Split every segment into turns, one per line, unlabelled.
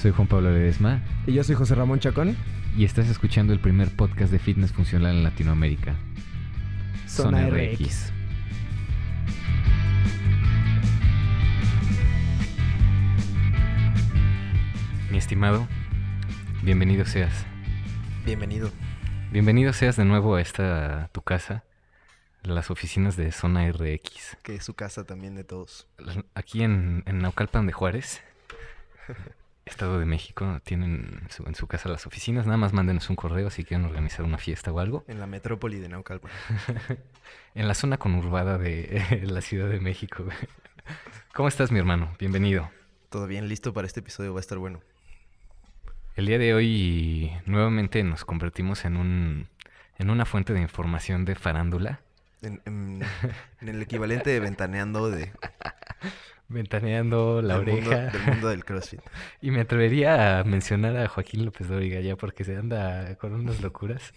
Soy Juan Pablo Ledesma
Y yo soy José Ramón Chacón.
y estás escuchando el primer podcast de fitness funcional en Latinoamérica.
Zona RX.
Mi estimado, bienvenido seas.
Bienvenido.
Bienvenido seas de nuevo a esta tu casa, las oficinas de Zona RX.
Que es su casa también de todos.
Aquí en, en Naucalpan de Juárez, Estado de México, tienen su- en su casa las oficinas. Nada más mándenos un correo si quieren organizar una fiesta o algo.
En la metrópoli de Naucalpan.
En la zona conurbada de la Ciudad de México. ¿Cómo estás, mi hermano? Bienvenido.
Todo bien, listo para este episodio, va a estar bueno.
El día de hoy nuevamente nos convertimos en un en una fuente de información de farándula,
En, en- en el equivalente de ventaneando de,
ventaneando la
del, mundo,
oreja.
del mundo del CrossFit.
Y me atrevería a mencionar a Joaquín López Dóriga ya porque se anda con unas locuras.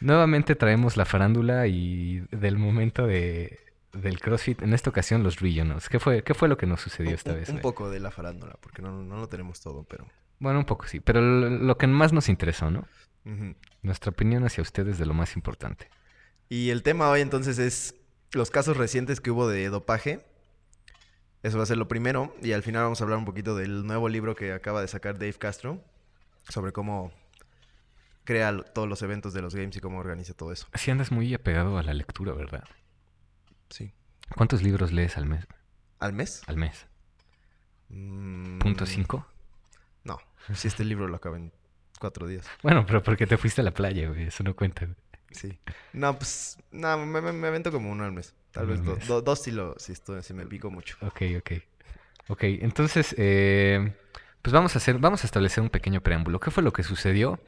Nuevamente traemos la farándula y del momento de, del CrossFit, en esta ocasión los regionals. ¿Qué fue, qué fue lo que nos sucedió esta
un,
vez?
un
güey?
poco de la farándula, porque no, no lo tenemos todo, pero...
Bueno, un poco sí, pero lo, lo que más nos interesó, ¿no? Nuestra opinión hacia ustedes de lo más importante.
Y el tema hoy entonces es los casos recientes que hubo de dopaje. Eso va a ser lo primero. Y al final vamos a hablar un poquito del nuevo libro que acaba de sacar Dave Castro sobre cómo crea todos los eventos de los games y cómo organiza todo eso.
Si andas muy apegado a la lectura, ¿verdad?
Sí.
¿Cuántos libros lees al mes?
¿Al mes?
Al mes?
Mm,
¿Punto cinco?
No. Si este libro lo acaba en cuatro días.
Bueno, pero porque te fuiste a la playa, güey. Eso no cuenta, güey.
Sí. No, pues... No, me, me, me avento como uno al mes. Tal vez do- do- dos si, lo, si, estoy, si me pico mucho.
Ok, ok. Ok, entonces, eh, pues vamos a hacer, vamos a establecer un pequeño preámbulo. ¿Qué fue lo que sucedió?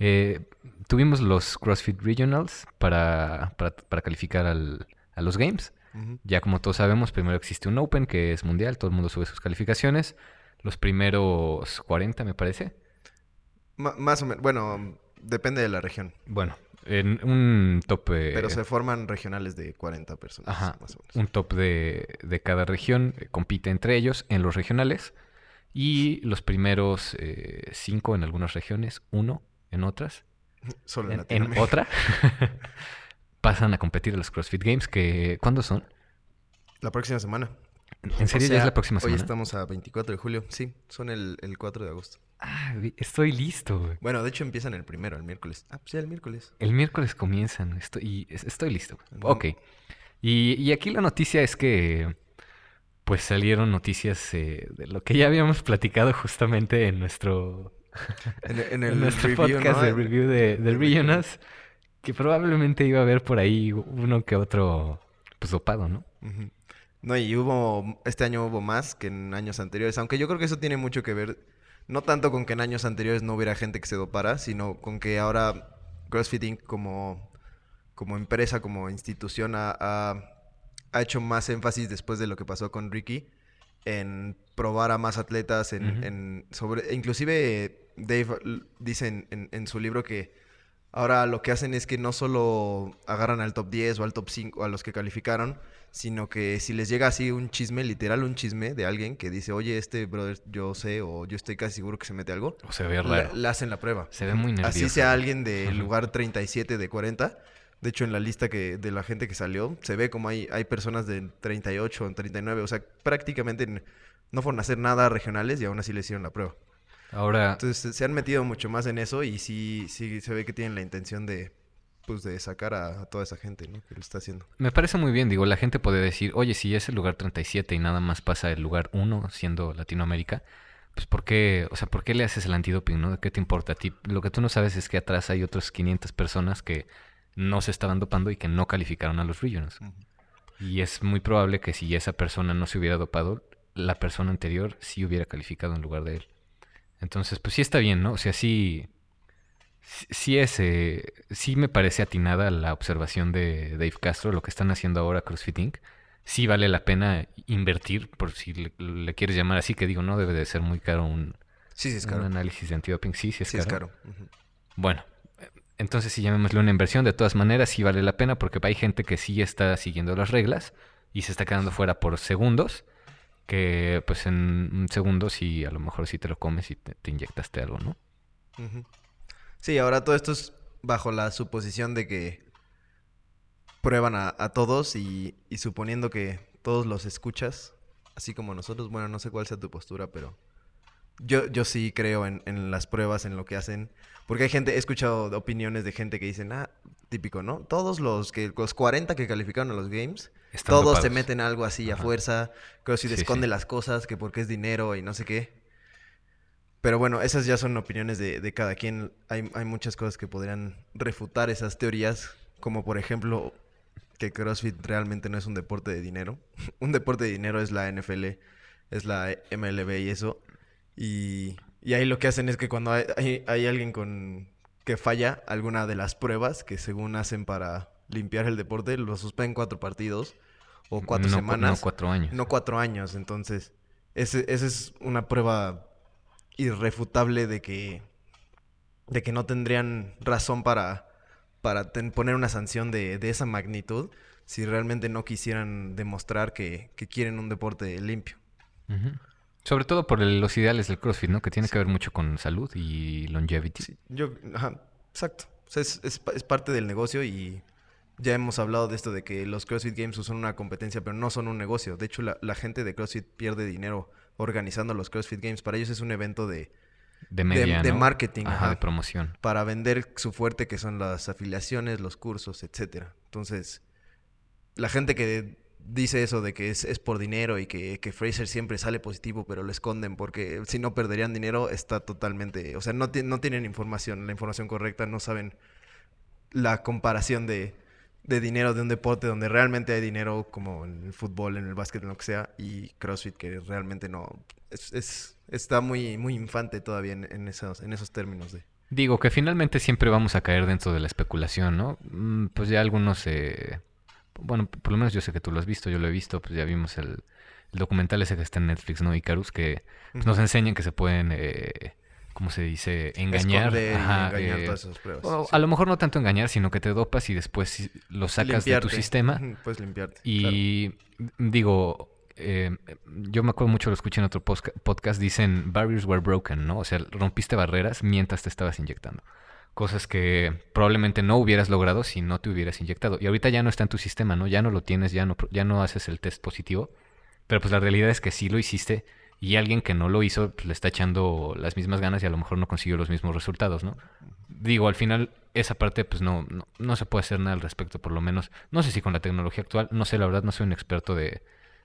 Eh, tuvimos los CrossFit Regionals para, para, para calificar al- a los Games. Ya como todos sabemos, primero existe un Open que es mundial, todo el mundo sube sus calificaciones. Los primeros 40, me parece.
Ma- más o menos. Bueno, depende de la región.
Bueno, en un top... eh,
Pero se forman regionales de 40 personas,
Ajá,
más o menos.
un top de, de cada región, eh, compite entre ellos en los regionales y los primeros eh, cinco en algunas regiones, uno en otras,
Solo en,
en, en otra, pasan a competir a los CrossFit Games, que ¿cuándo son?
La próxima semana.
¿En serio
O
ya es la próxima semana?
Hoy estamos a 24 de julio. Sí, son el, el 4 de agosto.
Ah, estoy listo. güey.
Bueno, de hecho empiezan el primero, el miércoles. Ah, pues ya el miércoles.
El miércoles comienzan, estoy, listo.
Ujú.
Ok. Y, y aquí la noticia es que, pues salieron noticias eh, de lo que ya habíamos platicado justamente en nuestro
En, en
en
el
nuestro
review,
podcast
¿no?
de review de, de Regionals, que probablemente iba a haber por ahí uno que otro, pues dopado, ¿no?
No, y hubo, este año hubo más que en años anteriores, aunque yo creo que eso tiene mucho que ver, no tanto con que en años anteriores no hubiera gente que se dopara, sino con que ahora CrossFit Inc. como, como empresa, como institución, ha, ha- ha hecho más énfasis después de lo que pasó con Ricky en probar a más atletas, en, en sobre, inclusive Dave dice en, en- en su libro que ahora lo que hacen es que no solo agarran al top 10 o al top 5 a los que calificaron, sino que si les llega así un chisme, literal un chisme de alguien que dice, oye, este brother yo sé o yo estoy casi seguro que se mete algo,
O se ve raro.
le hacen la prueba.
Se ve muy nervioso.
Así sea alguien del
Ajá.
lugar 37 de 40. De hecho, en la lista que, de la gente que salió, se ve como hay, hay personas de 38 o 39. O sea, prácticamente no fueron a hacer nada regionales y aún así le hicieron la prueba.
Ahora,
Entonces, se han metido mucho más en eso y sí, sí se ve que tienen la intención de, pues, de sacar a, a toda esa gente, ¿no? Que lo está haciendo.
me parece muy bien, digo, la gente puede decir, oye, si es el lugar 37 y nada más pasa el lugar 1 siendo Latinoamérica, pues ¿por qué, o sea, ¿por qué le haces el antidoping, no? ¿Qué te importa a ti? Lo que tú no sabes es que atrás hay otras 500 personas que no se estaban dopando y que no calificaron a los regions. Y es muy probable que si esa persona no se hubiera dopado, la persona anterior sí hubiera calificado en lugar de él. Entonces, pues sí está bien, ¿no? O sea, sí, sí- es, eh, sí me parece atinada la observación de Dave Castro, lo que están haciendo ahora CrossFit Inc. Sí vale la pena invertir, por si le, le quieres llamar así, que digo, no debe de ser muy caro un,
Sí, sí, es
un
caro.
análisis de antidoping. Sí, sí es
sí,
caro.
es caro.
Bueno, eh, entonces sí llamémosle una inversión. De todas maneras, sí vale la pena porque hay gente que sí está siguiendo las reglas y se está quedando fuera por segundos. que pues en un segundo sí, a lo mejor sí te lo comes y te, te inyectaste algo, ¿no?
Sí, ahora todo esto es bajo la suposición de que prueban a, a todos y, y suponiendo que todos los escuchas, así como nosotros. Bueno, no sé cuál sea tu postura, pero yo, yo sí creo en, en las pruebas, en lo que hacen. Porque hay gente, he escuchado opiniones de gente que dicen, ah, típico, ¿no? Todos los que los 40 que calificaron a los games,
Están
todos se meten algo así a fuerza. Creo si
Sí,
esconde
sí.
las cosas, que porque es dinero y no sé qué. Pero bueno, esas ya son opiniones de, de cada quien. Hay, hay muchas cosas que podrían refutar esas teorías, como por ejemplo que CrossFit realmente no es un deporte de dinero. un deporte de dinero es la NFL, es la MLB y eso. Y, y ahí lo que hacen es que cuando hay, hay- hay alguien con que falla alguna de las pruebas que según hacen para limpiar el deporte, lo suspenden cuatro partidos o cuatro
No
semanas.
No, cuatro años.
No cuatro años, entonces esa es una prueba irrefutable de que, de que no tendrían razón para, para ten- poner una sanción de, de esa magnitud si realmente no quisieran demostrar que, que quieren un deporte limpio.
Sobre todo por el- los ideales del CrossFit, ¿no? Que tiene que ver mucho con salud y longevity.
Sí, yo, ajá, exacto. O sea, es, es es parte del negocio y ya hemos hablado de esto de que los CrossFit Games son una competencia, pero no son un negocio. De hecho, la, la gente de CrossFit pierde dinero organizando los CrossFit Games. Para ellos es un evento de,
De media,
de
¿no?
marketing,
Ajá,
ajá.
de promoción.
para vender su fuerte, que son las afiliaciones, los cursos, etcétera. Entonces, la gente que dice eso de que es, es por dinero y que, que Fraser siempre sale positivo, pero lo esconden porque si no perderían dinero, está totalmente... O sea, no, no tienen información, la información correcta, no saben la comparación de, de dinero de un deporte donde realmente hay dinero, como en el fútbol, en el básquet, en lo que sea, y CrossFit, que realmente no... Es, es- está muy, muy infante todavía en, en esos, en esos términos de...
Digo que finalmente siempre vamos a caer dentro de la especulación, ¿no? Mm, Pues ya algunos, eh, bueno, por lo menos yo sé que tú lo has visto, yo lo he visto, pues ya vimos el, el documental ese que está en Netflix, ¿no? Icarus, que pues, nos enseñan que se pueden, eh, ¿cómo se dice? Engañar.
Esconder y
Ajá,
engañar
eh,
todas esas pruebas.
o
sí.
a lo mejor no tanto engañar, sino que te dopas y después lo sacas de tu sistema.
Puedes limpiarte. claro.
Y digo, eh, yo me acuerdo mucho, lo escuché en otro podcast, dicen barriers were broken, ¿no? O sea, rompiste barreras mientras te estabas inyectando. Cosas que probablemente no hubieras logrado si no te hubieras inyectado. Y ahorita ya no está en tu sistema, ¿no? Ya no lo tienes, ya no, ya no haces el test positivo. Pero pues la realidad es que sí lo hiciste y alguien que no lo hizo pues, le está echando las mismas ganas y a lo mejor no consiguió los mismos resultados, ¿no? Digo, al final esa parte pues no, no, no se puede hacer nada al respecto, por lo menos. No sé si con la tecnología actual, no sé, la verdad no soy un experto de,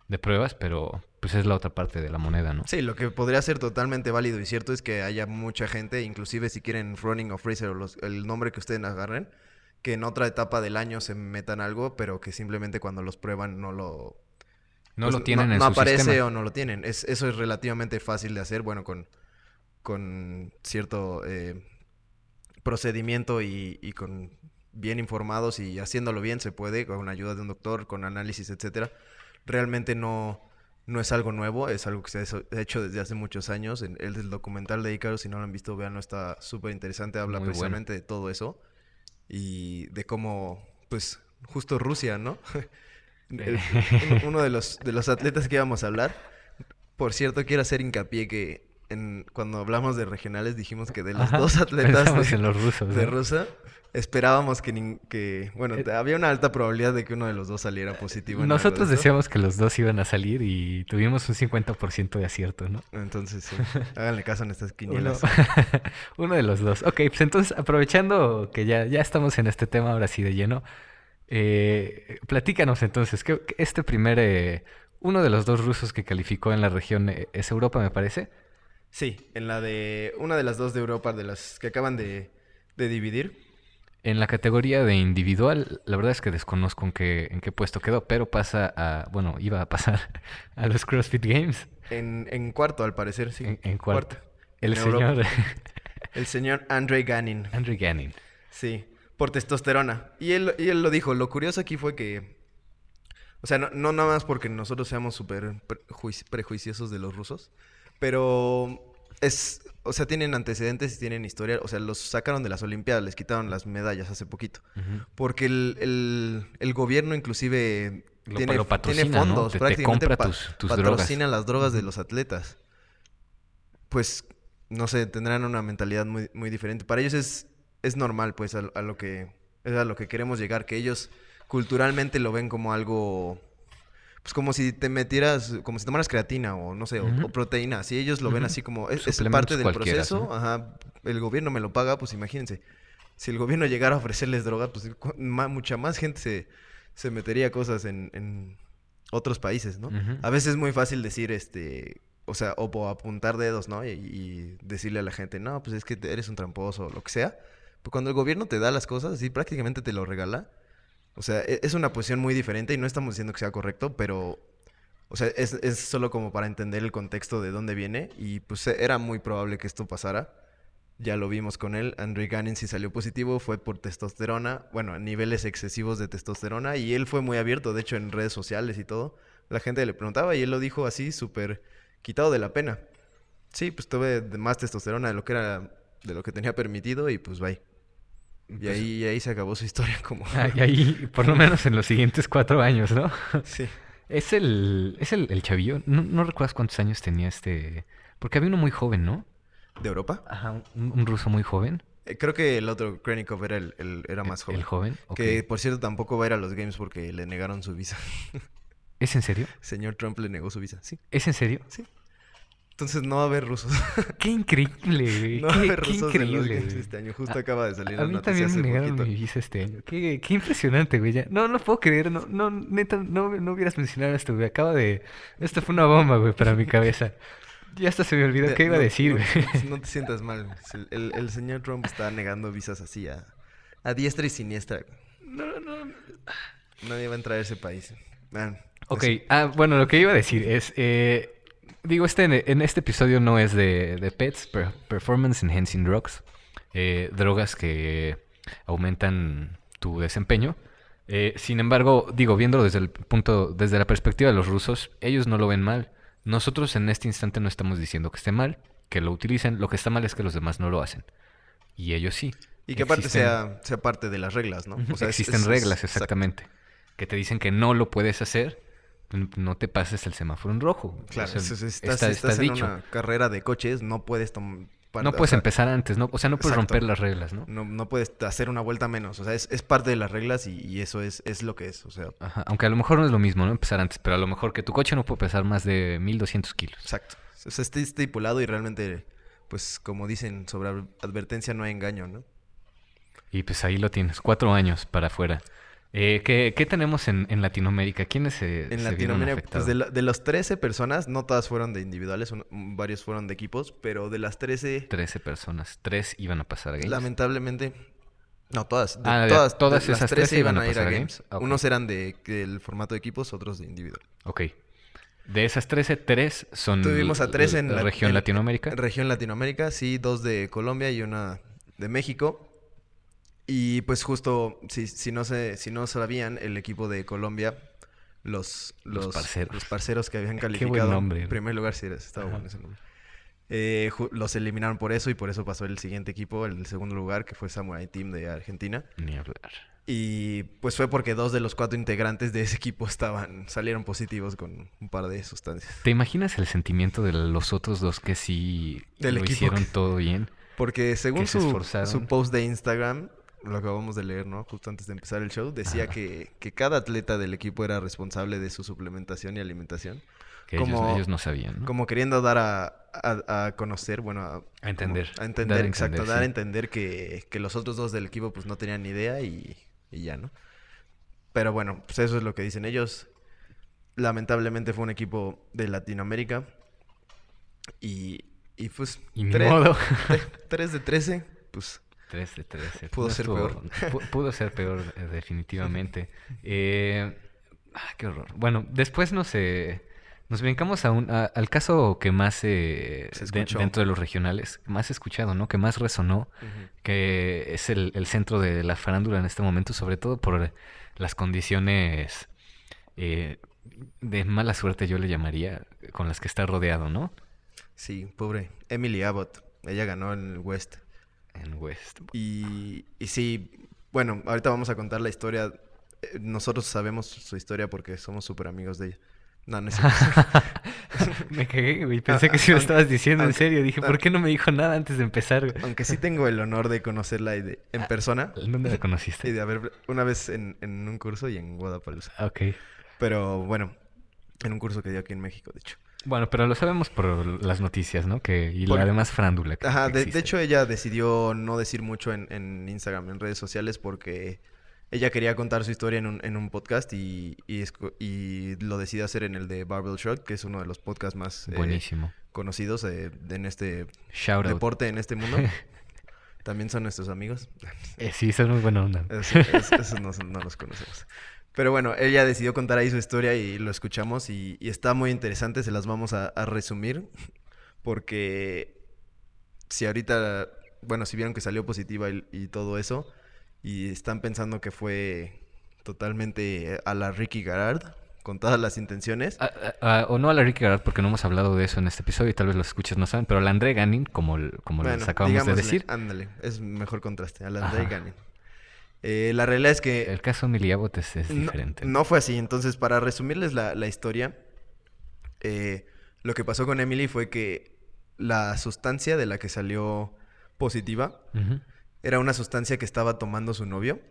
de pruebas, pero pues es la otra parte de la moneda, ¿no?
Sí, lo que podría ser totalmente válido y cierto es que haya mucha gente, inclusive si quieren Running o Fraser o el nombre que ustedes agarren, que en otra etapa del año se metan algo, pero que simplemente cuando los prueban no lo...
No
pues,
lo tienen
no,
en
no
su
aparece
sistema.
o no lo tienen. Es, eso es relativamente fácil de hacer, bueno, con, con cierto eh, procedimiento y, y con bien informados y haciéndolo bien se puede, con ayuda de un doctor, con análisis, etcétera. Realmente no, no es algo nuevo, es algo que se ha hecho- desde hace muchos años. El, documental de Icarus, si no lo han visto, veanlo, está súper interesante. Habla
Muy bueno.
precisamente de todo eso y de cómo, pues, justo Rusia, ¿no? El- uno, de los, de los atletas que íbamos a hablar. Por cierto, quiero hacer hincapié que en, cuando hablamos de regionales dijimos que de los
Ajá,
dos atletas de,
en los rusos,
de
¿no?
Rusia esperábamos que, nin- que bueno,
Eh,
había una alta probabilidad de que uno de los dos saliera positivo. de
Nosotros decíamos que los dos iban a salir y tuvimos un 50% de acierto, ¿no?
Entonces, sí, háganle caso en estas
Uno,
quinielas.
uno de los dos. Ok, pues entonces aprovechando que ya, ya estamos en este tema ahora sí de lleno, eh, platícanos entonces, que este primer, eh, uno de los dos rusos que calificó en la región eh, es Europa, me parece.
Sí, en la de una de las dos de Europa, de las que acaban de, de dividir.
En la categoría de individual, la verdad es que desconozco en qué, en qué puesto quedó, pero pasa a, bueno, iba a pasar a los CrossFit Games
En, en cuarto, al parecer, sí.
en, en cuarto. El
En
señor
El señor Andrei Ganin.
Andrew Ganning.
Sí, por testosterona. Y él, y él lo dijo. Lo curioso aquí fue que. O sea, no, no nada más porque nosotros seamos súper prejuici- prejuiciosos de los rusos, pero es. O sea, tienen antecedentes y tienen historia. O sea, los sacaron de las Olimpiadas, les quitaron las medallas hace poquito. Porque el, el- el gobierno inclusive
Lo,
tiene,
lo patrocina,
tiene fondos,
Te, te
prácticamente
compra
pa-
tus, drogas.
patrocina las drogas de los atletas. Pues, no sé, tendrán una mentalidad muy, muy diferente. Para ellos es, es normal, pues, a, a lo que es a lo que queremos llegar, que ellos culturalmente lo ven como algo, pues como si te metieras, como si tomaras creatina o no sé, o- proteína. Si ellos lo ven así como, es, parte del proceso,
¿no?
ajá, el gobierno me lo paga, pues imagínense. Si el gobierno llegara a ofrecerles droga, pues mucha más gente se, se metería cosas en, en otros países, ¿no? A veces es muy fácil decir, este, o sea, o apuntar dedos, ¿no? Y, y decirle a la gente, no, pues es que eres un tramposo o lo que sea. Pero cuando el gobierno te da las cosas, así prácticamente te lo regala. O sea, e- es una posición muy diferente y no estamos diciendo que sea correcto, pero, o sea, es, solo como para entender el contexto de dónde viene y pues e- era muy probable que esto pasara. Ya lo vimos con él. Andrew Gannon sí salió positivo, fue por testosterona, bueno, niveles excesivos de testosterona y él fue muy abierto, de hecho, en redes sociales y todo. La gente le preguntaba y él lo dijo así, súper quitado de la pena. Sí, pues tuve más testosterona de lo que era, de lo que tenía permitido y pues bye. Y
Pues-
ahí, ahí se acabó su historia como...
Ah, y ahí, por lo menos en los siguientes cuatro años, ¿no?
sí.
Es el, es el, el chavillo. No, no recuerdas cuántos años tenía este. Porque había uno muy joven, ¿no?
¿De Europa?
Ajá, un, un ruso muy joven.
Eh, creo que el otro Krenikov era, el, el- era más joven.
El joven.
Que por cierto tampoco va a ir a los games porque le negaron su visa.
¿Es en serio?
Señor Trump le negó su visa, sí.
¿Es en serio?
Entonces no va a haber rusos.
¡Qué increíble, güey!
no va a
qué,
haber
qué
rusos en los
increíble,
este año. Justo
A-
acaba de salir
A
la
mí también me negaron
poquito.
mi visa este año. Qué, qué impresionante, güey. ya. No, no puedo creer. No, no, neta, no, no hubieras mencionado esto, güey. Acaba de... Esto fue una bomba, güey, para mi cabeza. Ya hasta se me olvidó qué iba a decir, güey.
No, te sientas mal. El, el- señor Trump está negando visas así a, a diestra y siniestra.
No, no.
Nadie va a entrar a ese país. Ah,
Ok,
eso.
ah, bueno, lo que iba a decir es, eh, digo, este, en este episodio no es de, de pets, per- performance enhancing drugs, eh, drogas que aumentan tu desempeño. Eh, sin embargo, digo, viéndolo desde el punto, desde la perspectiva de los rusos, ellos no lo ven mal. Nosotros en este instante no estamos diciendo que esté mal, que lo utilicen. Lo que está mal es que los demás no lo hacen. Y ellos sí.
Y que aparte
Existen-
sea, sea parte de las reglas, ¿no? O sea,
Existen
es- es-
reglas,
exacto.
exactamente. Que te dicen que no lo puedes hacer, no te pases el semáforo en rojo. O
Claro,
sea, está,
estás,
está
estás en
dicho.
una carrera de coches, no puedes
No
o
puedes
sea,
empezar antes, ¿no? O sea, no puedes
Exacto.
romper las reglas, ¿no?
No, no puedes hacer una vuelta menos. O sea, es, es parte de las reglas y, y eso es, es lo que es. O sea,
Ajá, Aunque a lo mejor no es lo mismo, ¿no? Empezar antes, pero a lo mejor que tu coche no puede pesar más de 1200 kilos.
exacto. O sea, está estipulado y realmente, pues como dicen, sobre advertencia no hay engaño, ¿no?
Y pues ahí lo tienes, cuatro años para afuera. Eh, ¿qué, qué tenemos en, en Latinoamérica? ¿Quiénes se,
En
se vieron
Latinoamérica, pues de, la- de las 13 personas, no todas fueron de individuales, un- varios fueron de equipos, pero de las 13,
13 personas, tres iban a pasar a Games.
lamentablemente, no, todas, de
Ah, de-
todas,
todas
de las
esas
13
13 iban a pasar a
Games.
Games. Ah, ok.
Unos eran de- del formato de equipos, otros de individual.
Ok. De esas 13, tres son
Tuvimos a tres en
la
la-
región
en-
Latinoamérica.
Región Latinoamérica, sí, dos de Colombia y una de México. Y pues justo, si, si no se, si no sabían, el equipo de Colombia, los,
Los
los,
parceros.
los parceros que habían
Qué buen
calificado
nombre.
en primer lugar, sí, estaba
Ajá.
bueno ese nombre. Eh, los eliminaron por eso y por eso pasó el siguiente equipo, el segundo lugar, que fue Samurai Team de Argentina.
Ni hablar.
Y pues fue porque dos de los cuatro integrantes de ese equipo estaban, salieron positivos con un par de sustancias.
¿Te imaginas el sentimiento de los otros dos que sí
Del
lo hicieron
que-
todo bien?
Porque según
se
su post de Instagram, lo acabamos de leer, ¿no? Justo antes de empezar el show, decía que, que cada atleta del equipo era responsable de su suplementación y alimentación.
Que ellos,
Como-
ellos no sabían, ¿no?
Como queriendo dar a, a- a conocer, bueno, a,
A entender.
como- a entender,
Dar a
exacto,
entender,
dar a
sí.
entender que, que los otros dos del equipo pues no tenían ni idea y, y ya, ¿no? Pero bueno, pues eso es lo que dicen ellos. Lamentablemente fue un equipo de Latinoamérica y, y pues...
Y
tres-
modo.
3 de 13, pues
3 de 13.
Pudo ser peor.
pu- Pudo ser peor, definitivamente. Eh, ah, qué horror. Bueno, después nos, eh, nos brincamos a un, a- al caso que más eh,
Se
de- dentro de los regionales, más escuchado, ¿no? Que más resonó, que es el, el centro de la farándula en este momento, sobre todo por las condiciones eh, de mala suerte, yo le llamaría, con las que está rodeado, ¿no?
Sí, pobre. Emily Abbott. Ella ganó en el West.
En West.
Y, y sí, bueno, ahorita vamos a contar la historia eh, nosotros sabemos su historia porque somos súper amigos de ella. No, no es
me cagué, güey. Pensé que sí lo estabas diciendo en serio. Dije, ¿por qué no me dijo nada antes de empezar? Güey?
Aunque sí tengo el honor de conocerla y de, en ah, persona.
¿Dónde la conociste?
Y de haber una vez en, en un curso y en Guadalajara.
Ok.
Pero bueno, en un curso que dio aquí en México, de hecho.
Bueno, pero lo sabemos por las noticias, ¿no? Que, y la demás frándula.
Ajá, de, de, hecho ella decidió no decir mucho en, en Instagram, en redes sociales, porque ella quería contar su historia en un, en un podcast y, y, lo decidió hacer en el de Barbell Shot, que es uno de los podcasts más
eh,
conocidos en este deporte, en este mundo. También son nuestros amigos.
Eh, sí, son muy buena onda.
esos no, los conocemos. Pero bueno, ella decidió contar ahí su historia y lo escuchamos y, está muy interesante, se las vamos a, a resumir porque si ahorita, bueno, si vieron que salió positiva y todo eso, y están pensando que fue totalmente a la Ricky Garard con todas las intenciones.
O no a la Ricky Garard porque no hemos hablado de eso en este episodio y tal vez los escuchas no saben, pero a la André Ganin, como, como les acabamos de decir.
Ándale, es mejor contraste, a la André Ganin. Eh, la realidad es que...
El caso Miliabot es, diferente.
No, fue así, entonces para resumirles la, historia, eh, lo que pasó con Emily fue que la sustancia de la que salió positiva era una sustancia que estaba tomando su novio,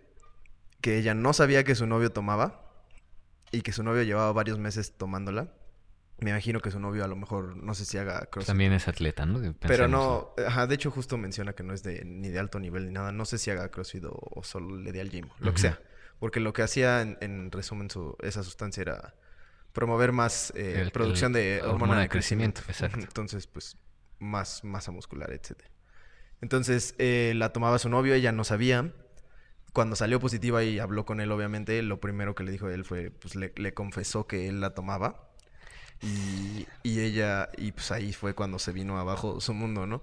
que ella no sabía que su novio tomaba y que su novio llevaba varios meses tomándola. Me imagino que su novio a lo mejor, no sé si haga
crossfit. También es atleta, ¿no?
Pero no, ajá, de hecho justo menciona que no es de ni de alto nivel ni nada. No sé si haga crossfit o, solo le dé al gym, lo que sea. Porque lo que hacía en, resumen su, esa sustancia era promover más eh, producción de hormona, de crecimiento. Exacto. Entonces, pues, más masa muscular, etcétera. Entonces eh, la tomaba su novio, ella no sabía. Cuando salió positiva y habló con él, obviamente, lo primero que le dijo a él fue, pues le, confesó que él la tomaba. Y, y, ella, y pues ahí fue cuando se vino abajo su mundo, ¿no?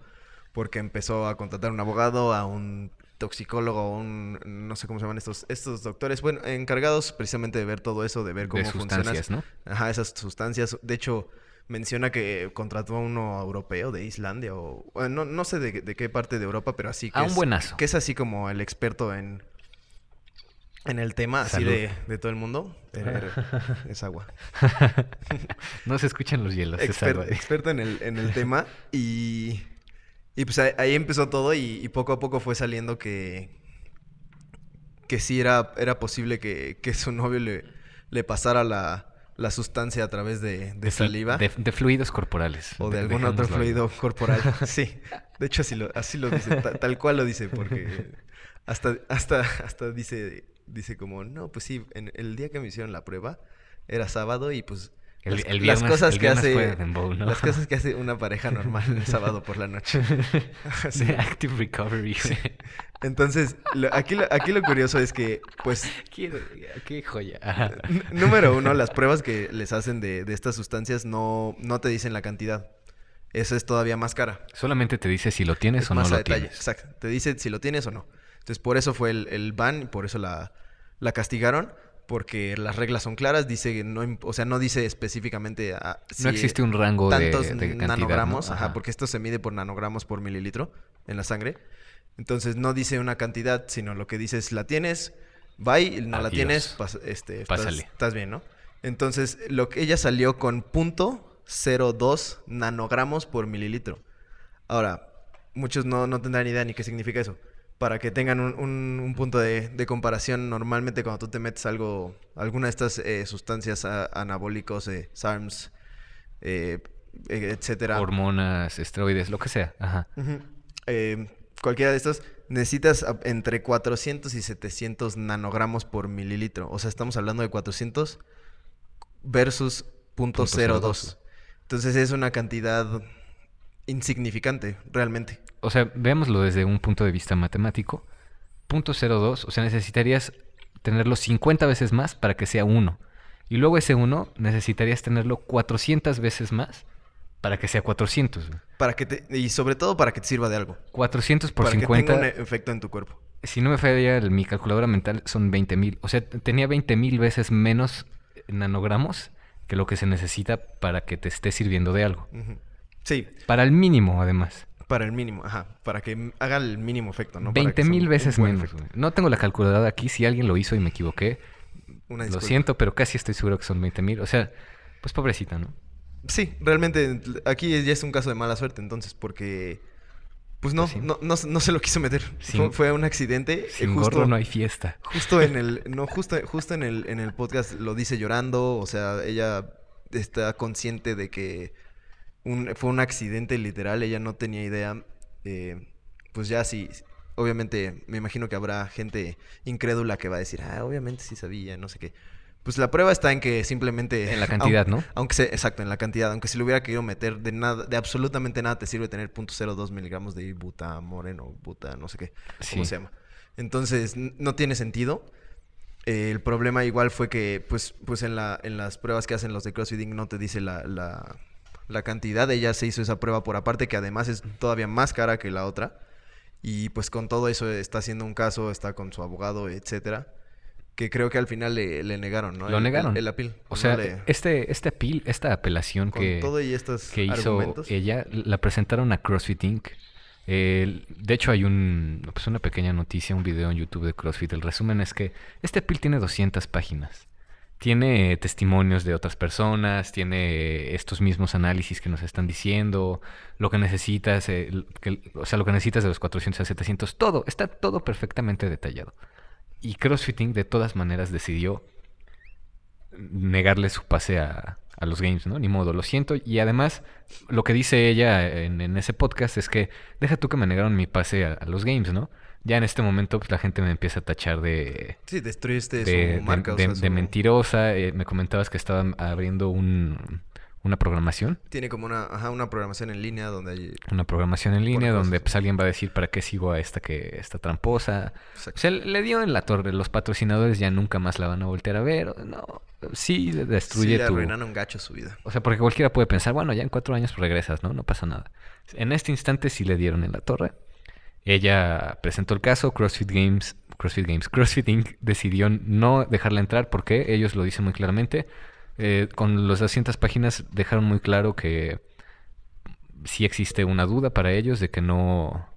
Porque empezó a contratar a un abogado, a un toxicólogo, a un, no sé cómo se llaman estos, estos doctores, bueno, encargados precisamente de ver todo eso, de ver cómo de sustancias, ¿no? Ajá, esas sustancias. De hecho, menciona que contrató a uno europeo de Islandia o no, no sé de, qué parte de Europa, pero así
que a un buenazo.
Que es así como el experto en en el tema así de, todo el mundo. es agua.
no se escuchan los hielos.
Experto en el, en el tema y y pues ahí, empezó todo y, poco a poco fue saliendo que que sí era era posible que, que su novio le le pasara la la sustancia a través de, saliva.
De, fluidos corporales.
O de algún otro fluido corporal. sí. De hecho, así lo, así lo dice, tal cual lo dice, porque hasta, hasta, hasta dice, dice como, no, pues sí, en el día que me hicieron la prueba, era sábado y pues las, cosas que hace las cosas que hace una pareja normal el sábado por la noche.
Active recovery.
Entonces, aquí, lo, aquí lo curioso es que, pues...
Qué, joya.
número uno, las pruebas que les hacen de, de, estas sustancias no, no te dicen la cantidad. Esa es todavía más cara.
Solamente te dice si lo tienes o no lo detalle. tienes.
Exacto. Te dice si lo tienes o no. Entonces, por eso fue el, el ban y por eso la, la castigaron porque las reglas son claras, dice no, o sea, no dice específicamente
ah, no existe un rango
tantos de, nanogramos, ajá. porque esto se mide por nanogramos por mililitro en la sangre. Entonces no dice una cantidad, sino lo que dice es la tienes, y no la tienes, este, estás, bien, ¿no? Entonces, lo que ella salió con punto 0.2 nanogramos por mililitro. Ahora, muchos no, no tendrán idea ni qué significa eso para que tengan un, punto de, comparación, normalmente cuando tú te metes algo, alguna de estas eh, sustancias anabólicos, eh, SARMs, eh, etcétera.
Hormonas, esteroides, lo que sea. Ajá.
cualquiera de estos, necesitas entre 400 y 700 nanogramos por mililitro. O sea, estamos hablando de 400 versus .02. Entonces es una cantidad insignificante, realmente
o sea, veámoslo desde un punto de vista matemático. Punto 02, o sea, necesitarías tenerlo 50 veces más para que sea 1. Y luego ese 1 necesitarías tenerlo 400 veces más para que sea 400.
Para que te, y sobre todo para que te sirva de algo.
400 por 50.
Para que tenga un efecto en tu cuerpo.
Si no me falla mi calculadora mental, son 20.000. O sea, tenía 20.000 veces menos nanogramos que lo que se necesita para que te esté sirviendo de algo.
Sí.
Para el mínimo, además.
Para el mínimo, ajá. Para que haga el mínimo efecto, ¿no?
20 mil veces menos. No tengo la calculadora aquí. Si alguien lo hizo y me equivoqué,
Una
Lo siento, pero casi estoy seguro que son 20 mil. O sea, pues pobrecita, ¿no?
Sí, realmente aquí ya es un caso de mala suerte entonces, porque pues no,
Pues sí.
no, no, no se lo quiso meter.
Sin-
fue, fue un accidente. eh,
Sin
justo,
gorro no hay fiesta.
justo en el, no, justo, justo en el, en el podcast lo dice llorando. O sea, ella está consciente de que un- fue un accidente literal. Ella no tenía idea. eh, pues ya sí, obviamente me imagino que habrá gente incrédula que va a decir, ah, obviamente sí sabía, no sé qué. Pues la prueba está en que simplemente...
En la cantidad, ¿no?
Aunque se, exacto, en la cantidad. Aunque si lo hubiera querido meter de nada, de absolutamente nada te sirve tener .02 miligramos de buta moreno, buta, no sé qué, cómo se llama. Entonces, no tiene sentido. Eh, el problema igual fue que, pues, pues en, la, en las pruebas que hacen los de CrossFit Inc. no te dice la, la, la cantidad. Ella se hizo esa prueba por aparte, que además es todavía más cara que la otra. Y pues con todo eso está haciendo un caso, está con su abogado, etcétera. Que creo que al final le, le negaron, ¿no?
Lo
El-
negaron.
El, el appeal.
O
No
sea,
le-
este, este esta apelación
con
que,
todo y estos
que hizo
argumentos.
ella, la presentaron a CrossFit Inc. De hecho, hay un, pues una pequeña noticia, un video en YouTube de CrossFit. El resumen es que este appeal tiene 200 páginas. Tiene testimonios de otras personas, tiene estos mismos análisis que nos están diciendo, lo que necesitas, eh, que- o sea, lo que necesitas de los 400 a 700, todo, está todo perfectamente detallado. Y CrossFit Inc. de todas maneras decidió negarle su pase a, a los games, ¿no? Ni modo, lo siento. Y además, lo que dice ella en, ese podcast es que deja tú que me negaron mi pase a los games, ¿no? Ya en este momento pues, la gente me empieza a tachar de,
Sí, destruiste
de,
su marca. o
de-
sea,
de
su-
mentirosa. eh, me comentabas que estaban abriendo un, una programación.
Tiene como una, ajá, una programación en línea donde hay...
Una programación en línea
cosas.
donde pues, alguien va a decir para qué sigo a esta que está tramposa.
Exacto.
O sea, le dio en la torre. Los patrocinadores ya nunca más la van a voltear a ver. No, sí
Sí,
destruye
le
tu...
arruinaron gacho su vida.
O sea, porque cualquiera puede pensar, bueno, ya en cuatro años pues, regresas, ¿no? No pasa nada. En este instante sí le dieron en la torre. Ella presentó el caso, CrossFit Games, CrossFit Games, CrossFit Inc. decidió no dejarla entrar porque ellos lo dicen muy claramente. Eh, con las 200 páginas dejaron muy claro que sí existe una duda para ellos de que no,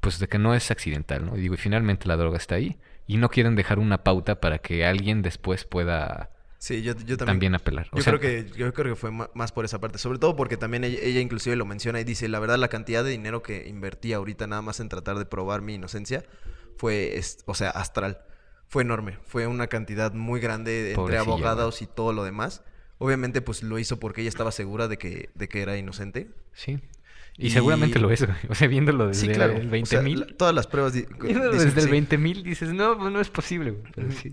pues de que no es accidental, ¿no? Y digo, y finalmente la droga está ahí y no quieren dejar una pauta para que alguien después pueda
Sí, yo, yo también...
también, apelar. O
Yo
sea,
creo que yo creo que fue más por esa parte, sobre todo porque también ella, ella inclusive lo menciona y dice, la verdad la cantidad de dinero que invertí ahorita nada más en tratar de probar mi inocencia fue, o sea, astral. Fue enorme, fue una cantidad muy grande entre abogados y todo lo demás. Obviamente pues lo hizo porque ella estaba segura de que, de que era inocente.
Sí. Y,
Y-
seguramente lo es, güey. O sea, viéndolo desde
sí, claro.
el
o
20
sea,
mil.
todas las pruebas
Viéndolo desde
que
el
sí.
20 mil dices, no, pues no es posible, güey. Pero sí.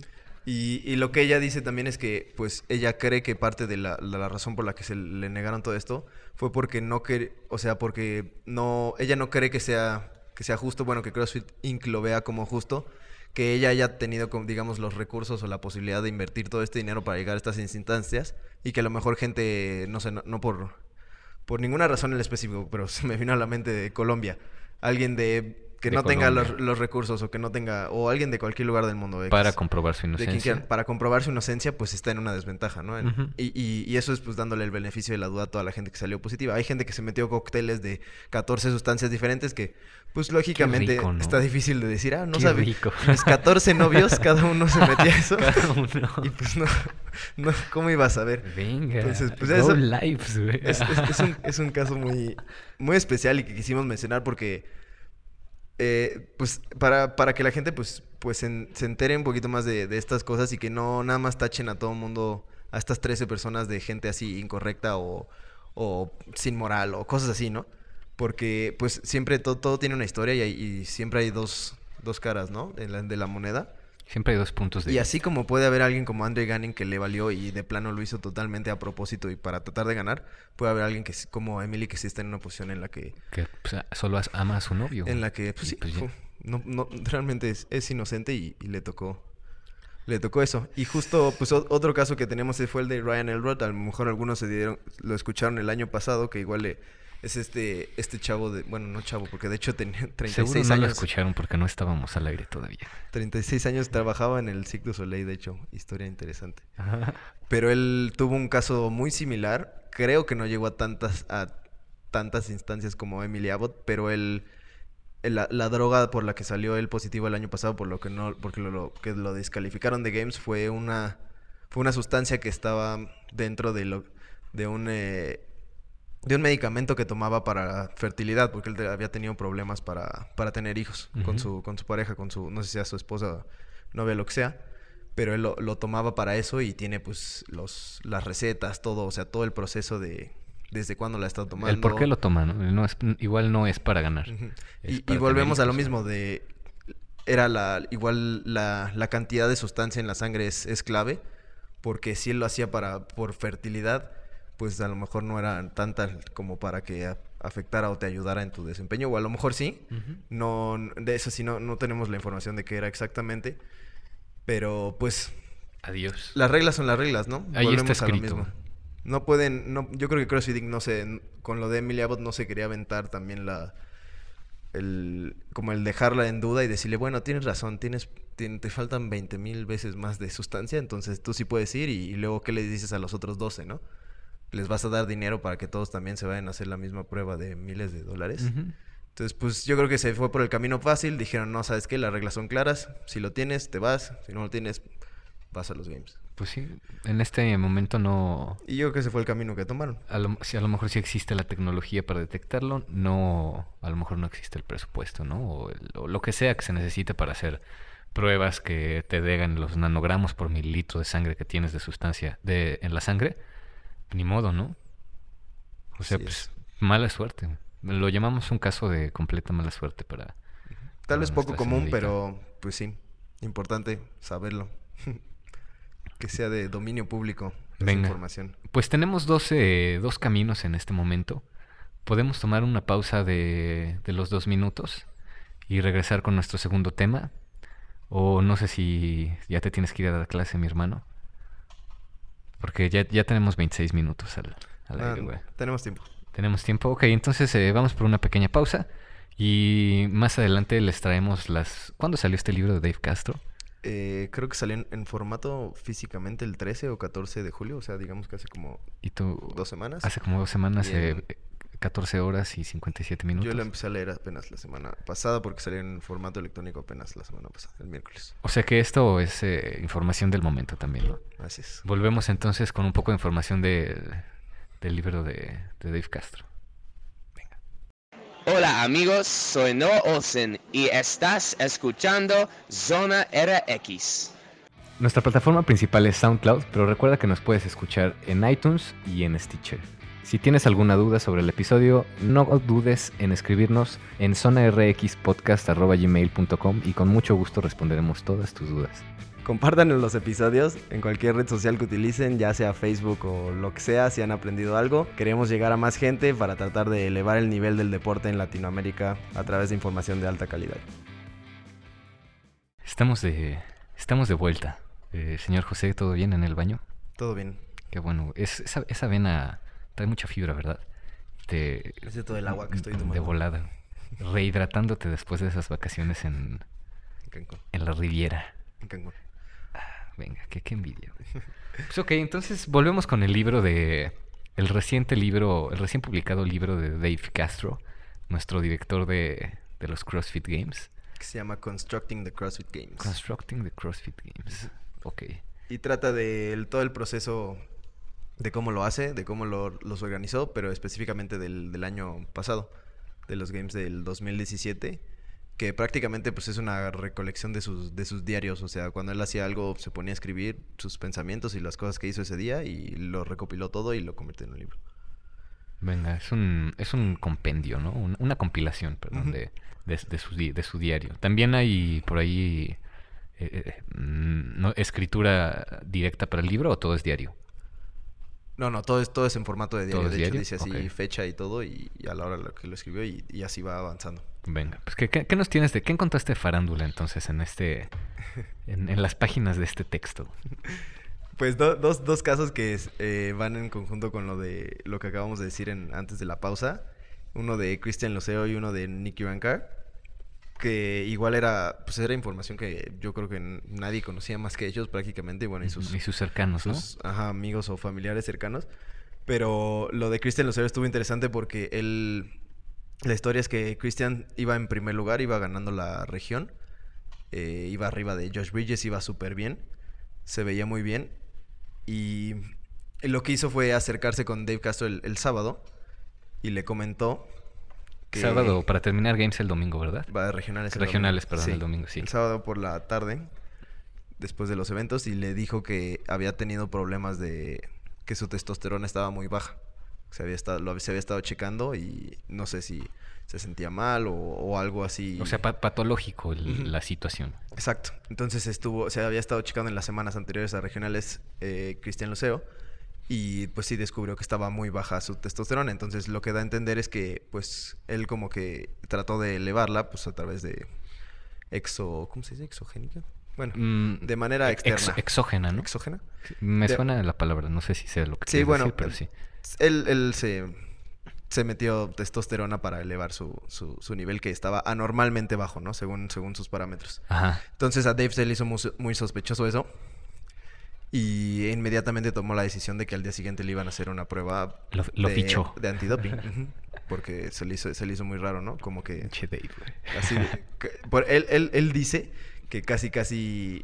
Y, y lo que ella dice también es que, pues, ella cree que parte de la, razón por la que se le negaron todo esto fue porque no quiere, o sea, porque no, ella no cree que sea, que sea justo, bueno, que CrossFit Inc. lo vea como justo, que ella haya tenido, digamos, los recursos o la posibilidad de invertir todo este dinero para llegar a estas instancias y que a lo mejor gente, no sé, no, no por, por ninguna razón en específico, pero se me vino a la mente de Colombia, alguien de que no tenga los, recursos o que no tenga, o alguien de cualquier lugar del mundo.
Para comprobar su inocencia.
quiera, para comprobar su inocencia, pues está en una desventaja, ¿no? En- y, y- y eso es pues dándole el beneficio de la duda a toda la gente que salió positiva. Hay gente que se metió cócteles de 14 sustancias diferentes que, pues lógicamente,
rico, ¿no?
está difícil de decir, ah, no sabía. Mis 14 novios, cada uno se metía eso.
Cada uno.
Y pues no, no, ¿cómo ibas a ver?
Venga.
Entonces, pues, eso-
lives,
es- es un, es un caso muy, muy especial y que quisimos mencionar porque, eh, pues, para, para que la gente, pues, pues se entere un poquito más de, de estas cosas y que no nada más tachen a todo mundo, a estas 13 personas de gente así incorrecta o, o sin moral o cosas así, ¿no? Porque, pues, siempre todo, todo tiene una historia y, y siempre hay dos, dos caras, ¿no? De la, de la moneda.
Siempre hay dos puntos de
Y
vista.
así como puede haber alguien como Andre Ganning que le valió y de plano lo hizo totalmente a propósito y para tratar de ganar, puede haber alguien que como Emily que sí está en una posición en la que
Que pues, solo ama a su novio.
en la que pues, sí,
pues
no, no, realmente es, es inocente y, y le tocó le tocó eso. Y justo pues o- otro caso que tenemos fue el de Ryan Elrod, a lo mejor algunos se dieron lo escucharon el año pasado que igual le- es este este chavo de bueno, no chavo porque de hecho tenía 36
Seguro no lo
años.
escucharon porque no estábamos al aire todavía.
36 años trabajaba en el du Soleil, de hecho, historia interesante. Pero él tuvo un caso muy similar. Creo que no llegó a tantas, a tantas instancias como Emily Abbott, pero él la, la droga por la que salió él positivo el año pasado, por lo que no, porque lo, lo- que lo descalificaron de Games, fue una, fue una sustancia que estaba dentro de lo, de un eh, de un medicamento que tomaba para fertilidad, porque él había tenido problemas para, para tener hijos con su, con su pareja, con su, no sé si sea su esposa, novia, lo que sea, pero él lo, lo tomaba para eso y tiene pues los, las recetas, todo, o sea, todo el proceso de desde cuándo la está tomando.
El por qué lo toma, ¿no? Es- igual no es para ganar. Es
Y, volvemos a lo mismo de era la igual la, la cantidad de sustancia en la sangre es, es clave porque si él lo hacía para por fertilidad pues a lo mejor no era tanta como para que afectara o te ayudara en tu desempeño o a lo mejor sí
Ujú.
no de eso sí no, no tenemos la información de qué era exactamente pero pues
Adiós.
las reglas son las reglas, ¿no?
Ahí está
Volvemos a lo
escrito.
mismo. No pueden, no, yo creo que CrossFit no sé, con lo de Emily Abbott no se quería aventar también la, el, como el dejarla en duda y decirle, bueno, tienes razón, tienes, tien- te faltan 20 mil veces más de sustancia, entonces tú sí puedes ir y, y luego qué le dices a los otros 12, ¿no? Les vas a dar dinero para que todos también se vayan a hacer la misma prueba de miles de dólares. Entonces, pues yo creo que se fue por el camino fácil. Dijeron, no, ¿sabes qué? Las reglas son claras. Si lo tienes, te vas. Si no lo tienes, vas a los games.
Pues sí, en este momento no...
Y yo creo que ese fue el camino que tomaron.
A lo, si a lo mejor sí existe la tecnología para detectarlo, no, a lo mejor no existe el presupuesto, ¿no? O, el- o lo que sea que se necesite para hacer pruebas que te digan los nanogramos por mililitro de sangre que tienes de sustancia de, en la sangre, ni modo, ¿no? O sea,
Así
pues
es.
mala suerte. Lo llamamos un caso de completa mala suerte para...
Tal vez poco común, pero pues sí, importante saberlo. que sea de dominio público esa
Venga.
información.
Pues tenemos dos, eh, dos caminos en este momento. Podemos tomar una pausa de, de los dos minutos y regresar con nuestro segundo tema. O no sé si ya te tienes que ir a dar clase, mi hermano. Porque ya, ya tenemos 26 minutos al, al
Ah,
aire, güey.
tenemos tiempo.
Tenemos tiempo. Ok, entonces eh, vamos por una pequeña pausa. Y más adelante les traemos las... ¿Cuándo salió este libro de Dave Castro?
Eh, creo que salió en, en formato físicamente el 13 o 14 de julio, o sea, digamos que hace como
Y tú...
dos semanas.
Hace como dos semanas,
en-
eh, 14 horas y 57 minutos.
Yo lo empecé a leer apenas la semana pasada porque salió en formato electrónico apenas la semana pasada, el miércoles.
O sea que esto es eh, información del momento también, ¿no?
Así es.
Volvemos entonces con un poco de información de- del libro de, de Dave Castro.
Hola amigos, soy Noah Olsen y estás escuchando Zona RX.
Nuestra plataforma principal es SoundCloud, pero recuerda que nos puedes escuchar en iTunes y en Stitcher. Si tienes alguna duda sobre el episodio, no dudes en escribirnos en zonarxpodcast.gmail.com y con mucho gusto responderemos todas tus dudas.
Compartan los episodios en cualquier red social que utilicen, ya sea Facebook o lo que sea, si han aprendido algo. Queremos llegar a más gente para tratar de elevar el nivel del deporte en Latinoamérica a través de información de alta calidad.
Estamos de, estamos de vuelta. Eh, señor José, ¿todo bien en el baño?
Todo bien.
Qué bueno. Es, esa, esa avena trae mucha fibra, ¿verdad? Te,
Es de todo el agua que estoy
De
tomando.
volada. Rehidratándote después de esas vacaciones en,
En Cancún.
en la Riviera.
En Cancún.
Venga, qué, qué envidia. Pues ok, entonces volvemos con el libro de... El reciente libro, el recién publicado libro de Dave Castro, nuestro director de, de los CrossFit Games.
Que se llama Constructing the CrossFit Games.
Constructing the CrossFit Games. Ok.
Y trata de el- todo el proceso de cómo lo hace, de cómo lo- los organizó, pero específicamente del, del año pasado, de los Games del 2017, que prácticamente pues es una recolección de sus, de sus diarios, o sea, cuando él hacía algo se ponía a escribir sus pensamientos y las cosas que hizo ese día y lo recopiló todo y lo convirtió en un libro.
Venga, es un, es un compendio, ¿no? Un- una compilación, perdón,
Ujú.
de, de, de su, di- de su diario. También hay por ahí eh, eh, mm, ¿no? escritura directa para el libro o todo es diario.
No, no, todo es, todo es en formato de
¿Todo
diario,
es
de hecho
diario?
dice así fecha y todo y, y a la hora lo que lo escribió y, y así va avanzando.
Venga, pues ¿qué, qué, qué nos tienes de qué encontraste farándula entonces en este en, en las páginas de este texto?
Pues do- dos, dos casos que es, eh, van en conjunto con lo de lo que acabamos de decir en, antes de la pausa. Uno de Christian Loceo y uno de Nicky Rankar. Que igual era, pues era información que yo creo que nadie conocía más que ellos prácticamente. Y bueno, y sus,
y sus cercanos, ¿no?
sus, ajá, amigos o familiares cercanos. Pero lo de Christian Lucero estuvo interesante porque él, La historia es que Christian iba en primer lugar, iba ganando la región. eh, iba arriba de Josh Bridges, iba súper bien. Se veía muy bien. Y lo que hizo fue acercarse con Dave Castro el, el sábado y le comentó que
Sábado, para terminar Games el domingo, ¿verdad?
va regionales. el
Regionales,
domingo.
perdón, el domingo, sí.
El sábado por la tarde, después de los eventos, y le dijo que había tenido problemas de que su testosterona estaba muy baja. Se había estado, lo, se había estado checando y no sé si se sentía mal o, o algo así.
O sea, pa- patológico el- la situación.
Exacto. Entonces estuvo, se había estado checando en las semanas anteriores a regionales eh, Cristian Luceo y pues sí descubrió que estaba muy baja su testosterona. Entonces lo que da a entender es que pues él como que trató de elevarla pues a través de exo, ¿cómo se dice? Exogénica. Bueno,
Mm,
de manera
ex-
externa.
exógena, ¿no?
Exógena.
Me
de-
suena la palabra, no sé si sea lo que
Sí, bueno,
decir, pero
eh,
sí.
Él, él se, se metió testosterona para elevar su, su, su nivel que estaba anormalmente bajo, ¿no? Según, según sus parámetros.
Ajá.
Entonces a Dave se le hizo muy, muy sospechoso eso. Y inmediatamente tomó la decisión de que al día siguiente le iban a hacer una prueba
Lo- lo
de,
fichó.
de antidoping. Porque se le, hizo, se le hizo muy raro, ¿no? Como que así que- por, él, él, él dice que casi casi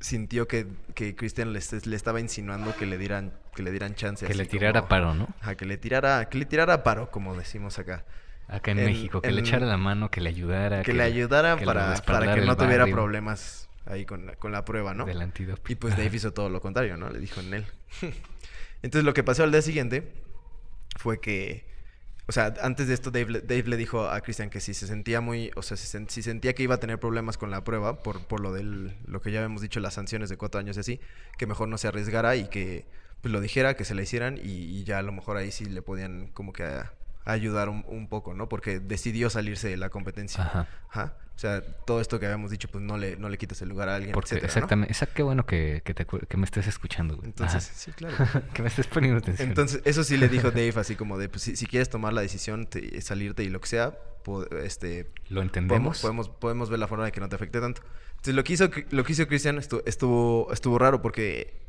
sintió que, que Christian le, le estaba insinuando que le dieran, que le dieran chance.
Que le tirara
como-
paro, ¿no?
Que le tirara, que le tirara paro, como decimos acá.
Acá en,
En-
México, que le echara la mano, que le ayudara.
Que le ayudara
que
para, para que no tuviera problemas ahí con la, con la prueba, ¿no?
Del antidoping.
Y pues Dave hizo todo lo contrario, ¿no? Le dijo en él. Entonces lo que pasó al día siguiente fue que, o sea, antes de esto Dave, Dave le dijo a Christian que si se sentía muy, o sea, si, si sentía que iba a tener problemas con la prueba por, por lo del, lo que ya habíamos dicho, las sanciones de cuatro años y así, que mejor no se arriesgara y que pues lo dijera, que se la hicieran y, y ya a lo mejor ahí sí le podían como que a- ayudar un, un poco, ¿no? Porque decidió salirse de la competencia.
Ajá.
Ajá. O sea, todo esto que habíamos dicho, pues no le, no le quites el lugar a alguien,
Porque
etcétera, ¿no?
exactamente, esa- qué bueno que, que, te que me estés escuchando, güey.
Entonces,
Ajá.
sí, claro.
que me estés poniendo atención.
Entonces, eso sí le dijo Dave, así como de, pues si, si quieres tomar la decisión, te- salirte y lo que sea, po- este,
lo entendemos.
podemos, podemos ver la forma de que no te afecte tanto. Entonces, lo que hizo, lo que hizo Christian estu- estuvo, estuvo raro porque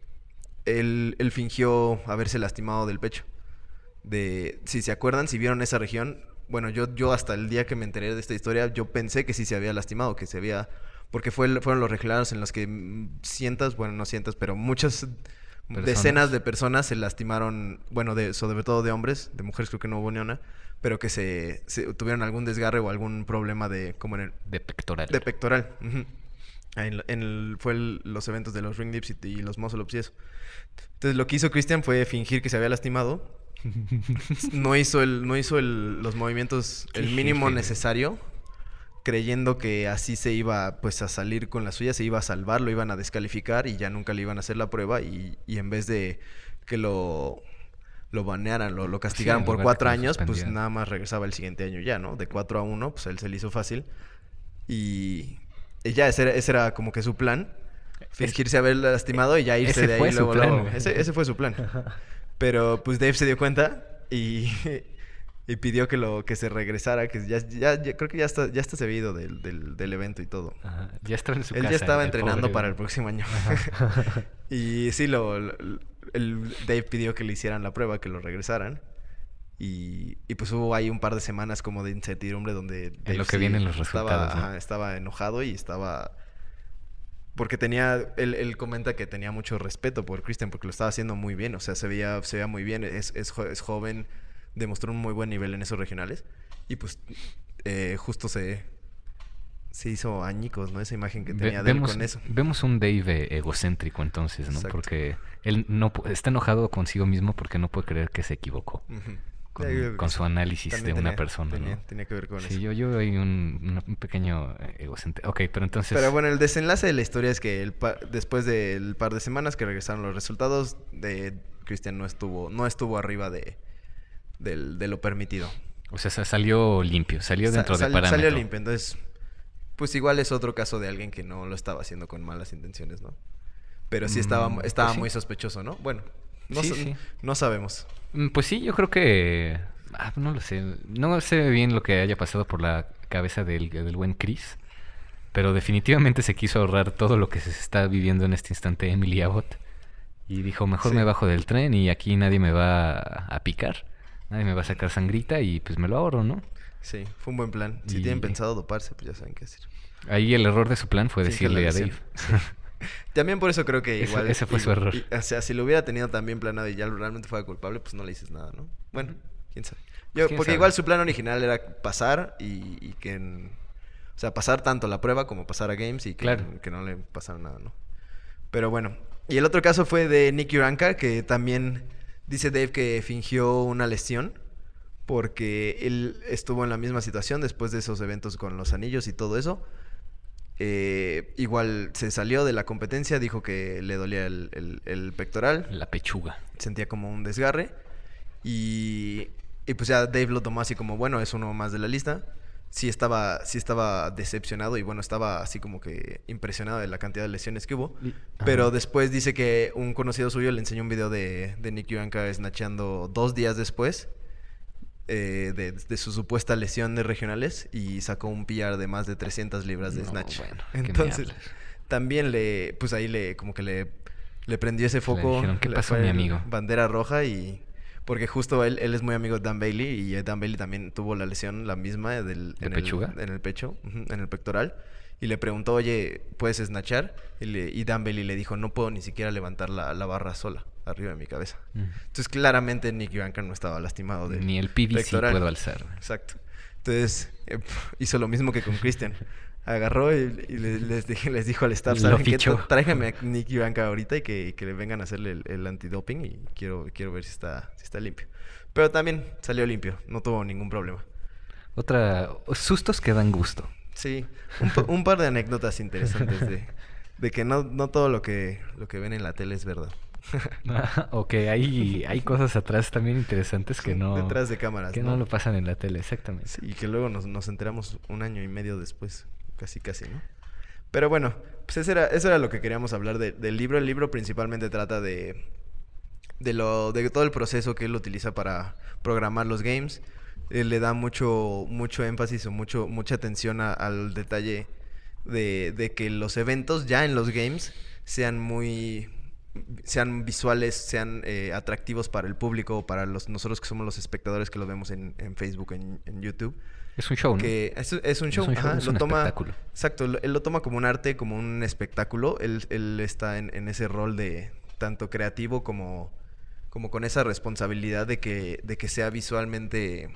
él, él fingió haberse lastimado del pecho. De, si se acuerdan, si vieron esa región, bueno, yo, yo hasta el día que me enteré de esta historia, yo pensé que sí se había lastimado, que se había... Porque fue, fueron los regionales en los que mm, cientos, bueno, no cientos, pero muchas
Personas.
decenas de personas se lastimaron, bueno, de, sobre todo de hombres, de mujeres creo que no hubo ni una, pero que se, se tuvieron algún desgarre o algún problema de, como en el,
De pectoral.
de pectoral. ujú. Ahí En, en el- fue el- los eventos de los ring dips y, y los muscle ups y eso. Entonces lo que hizo Christian fue fingir que se había lastimado. No hizo el, no hizo el- los movimientos, el mínimo necesario, creyendo que así se iba pues a salir con la suya, se iba a salvar, lo iban a descalificar y ya nunca le iban a hacer la prueba y, y en vez de que lo lo banearan, lo, lo castigaran por cuatro años, pues nada más regresaba el siguiente año ya, ¿no? De cuatro a uno, pues él se le hizo fácil. Y, ya, ese era, ese era como que su plan. Fingirse haber lastimado y ya irse
ese
de ahí
fue su
luego,
plan,
luego. Ese, ese fue su plan. Pero pues Dave se dio cuenta y, y pidió que lo que se regresara, que ya, ya, ya- creo que ya hasta, ya hasta se había ido del, del, del evento y todo.
Ajá, Ya estaba en su
Él
casa.
ya estaba entrenando
pobre,
para el próximo año. Y sí, lo, lo- el Dave pidió que le hicieran la prueba, que lo regresaran. Y, y pues hubo ahí un par de semanas como de incertidumbre donde
En lo que vienen los
estaba,
resultados, ¿no?
ajá, estaba enojado y estaba... Porque tenía, él, él comenta que tenía mucho respeto por Christian porque lo estaba haciendo muy bien, o sea, se veía, se veía muy bien, es, es, jo- es joven, demostró un muy buen nivel en esos regionales y pues eh, justo se, se hizo añicos, ¿no? Esa imagen que
Ve-
tenía de él
vemos,
con eso.
vemos un Dave egocéntrico entonces, ¿no?
Exacto.
Porque él no está enojado consigo mismo porque no puede creer que se equivocó
Ujú.
Con,
sí.
su análisis de una
tenía-
persona,
tenía,
¿no?
tenía que ver con
Sí,
eso.
yo, yo hay un, un pequeño eh, egocéntrico. Ok, pero entonces...
Pero bueno, el desenlace de la historia es que el pa- después del par de semanas que regresaron los resultados, de Christian no estuvo, no estuvo arriba de, del- de lo permitido.
O sea, sa- salió limpio, salió
Sa-
dentro
sal-
de parámetro.
Salió limpio, entonces, pues igual es otro caso de alguien que no lo estaba haciendo con malas intenciones, ¿no? Pero sí estaba,
Mm,
estaba
pues sí.
muy sospechoso, ¿no? Bueno, no,
Sí,
sa-
sí.
no sabemos.
Mm, Pues sí, yo creo que... ah, no lo sé. No sé bien lo que haya pasado por la cabeza del, del buen Chris. Pero definitivamente se quiso ahorrar todo lo que se está viviendo en este instante Emily Abbott. Y dijo, mejor
Sí.
me bajo del tren y aquí nadie me va a, picar. Nadie me va a sacar sangrita y pues me lo ahorro, ¿no?
Sí, fue un buen plan. Si
Y-
tienen pensado doparse, pues ya saben qué hacer.
Ahí el error de su plan fue decirle a. Dave.
También por eso creo que igual...
ese fue su error.
y- o sea, si lo hubiera tenido también planado y ya realmente fuera culpable, pues no le dices nada, ¿no? Bueno, quién sabe. Yo,
quién
porque
sabe.
igual su plan original era pasar y, y que... en- o sea, pasar tanto la prueba como pasar a Games y que,
Claro.
que no le pasara nada, ¿no? Pero bueno. Y el otro caso fue de Nicky Uranka, que también dice Dave que fingió una lesión porque él estuvo en la misma situación después de esos eventos con los anillos y todo eso. Eh, igual se salió de la competencia, dijo que le dolía el, el- el pectoral,
La pechuga.
sentía como un desgarre y, y pues ya Dave lo tomó así como, bueno, es uno más de la lista. Sí estaba, sí estaba decepcionado y bueno, estaba así como que impresionado de la cantidad de lesiones que hubo. Pero después dice que un conocido suyo le enseñó un video de, de Nick Uranka snatchando dos días después eh, de, de su supuesta lesión de regionales y sacó un PR de más de 300 libras de
No,
snatch.
bueno, ¿qué me
Entonces, también le, pues ahí le, como que le, le prendió ese foco.
dijeron, "¿Qué
le
pasó, mi amigo?"
Bandera roja y... Porque justo él, él es muy amigo de Dan Bailey y eh, Dan Bailey también tuvo la lesión, la misma, del,
¿De
en,
pechuga?
El, en el pecho, en el pectoral. Y le preguntó, oye, ¿puedes snatchar? Y, le- y Dan Bailey le dijo, no puedo ni siquiera levantar la, la barra sola, arriba de mi cabeza.
Mm.
Entonces, claramente Nick Ivanka no estaba lastimado del
Ni el PVC puedo alzar.
Exacto. Entonces, eh, hizo lo mismo que con Christian. Agarró y, y le- les, dije- les dijo al staff. Tráigame a Nick Ivanka ahorita y que, le vengan a hacerle el, el antidoping y quiero, quiero ver si está, si está limpio. Pero también salió limpio, no tuvo ningún problema.
Otra... Sustos que dan gusto.
Sí, un par de anécdotas interesantes de, de que no, no todo lo que, lo que ven en la tele es verdad.
o que hay, hay cosas atrás también interesantes que no...
Detrás de cámaras,
Que
¿no?
no lo pasan en la tele, exactamente.
Sí, y que luego nos, nos enteramos un año y medio después, casi casi, ¿no? Pero bueno, pues eso era, eso era lo que queríamos hablar de- del libro. El libro principalmente trata de, de, lo, de todo el proceso que él utiliza para programar los games. Él le da mucho, mucho énfasis o mucho, mucha atención a- al detalle de, de que los eventos ya en los games sean muy sean visuales, sean eh, atractivos para el público, para los nosotros que somos los espectadores que lo vemos en, en Facebook, en, en YouTube.
Es un show, ¿no?
Que es, es un
Es
show,
un show,
ajá,
es
lo
un
toma,
espectáculo.
Exacto, lo- él lo toma como un arte, como un espectáculo. Él, él está en, en ese rol de tanto creativo como, como con esa responsabilidad de que, de que sea visualmente,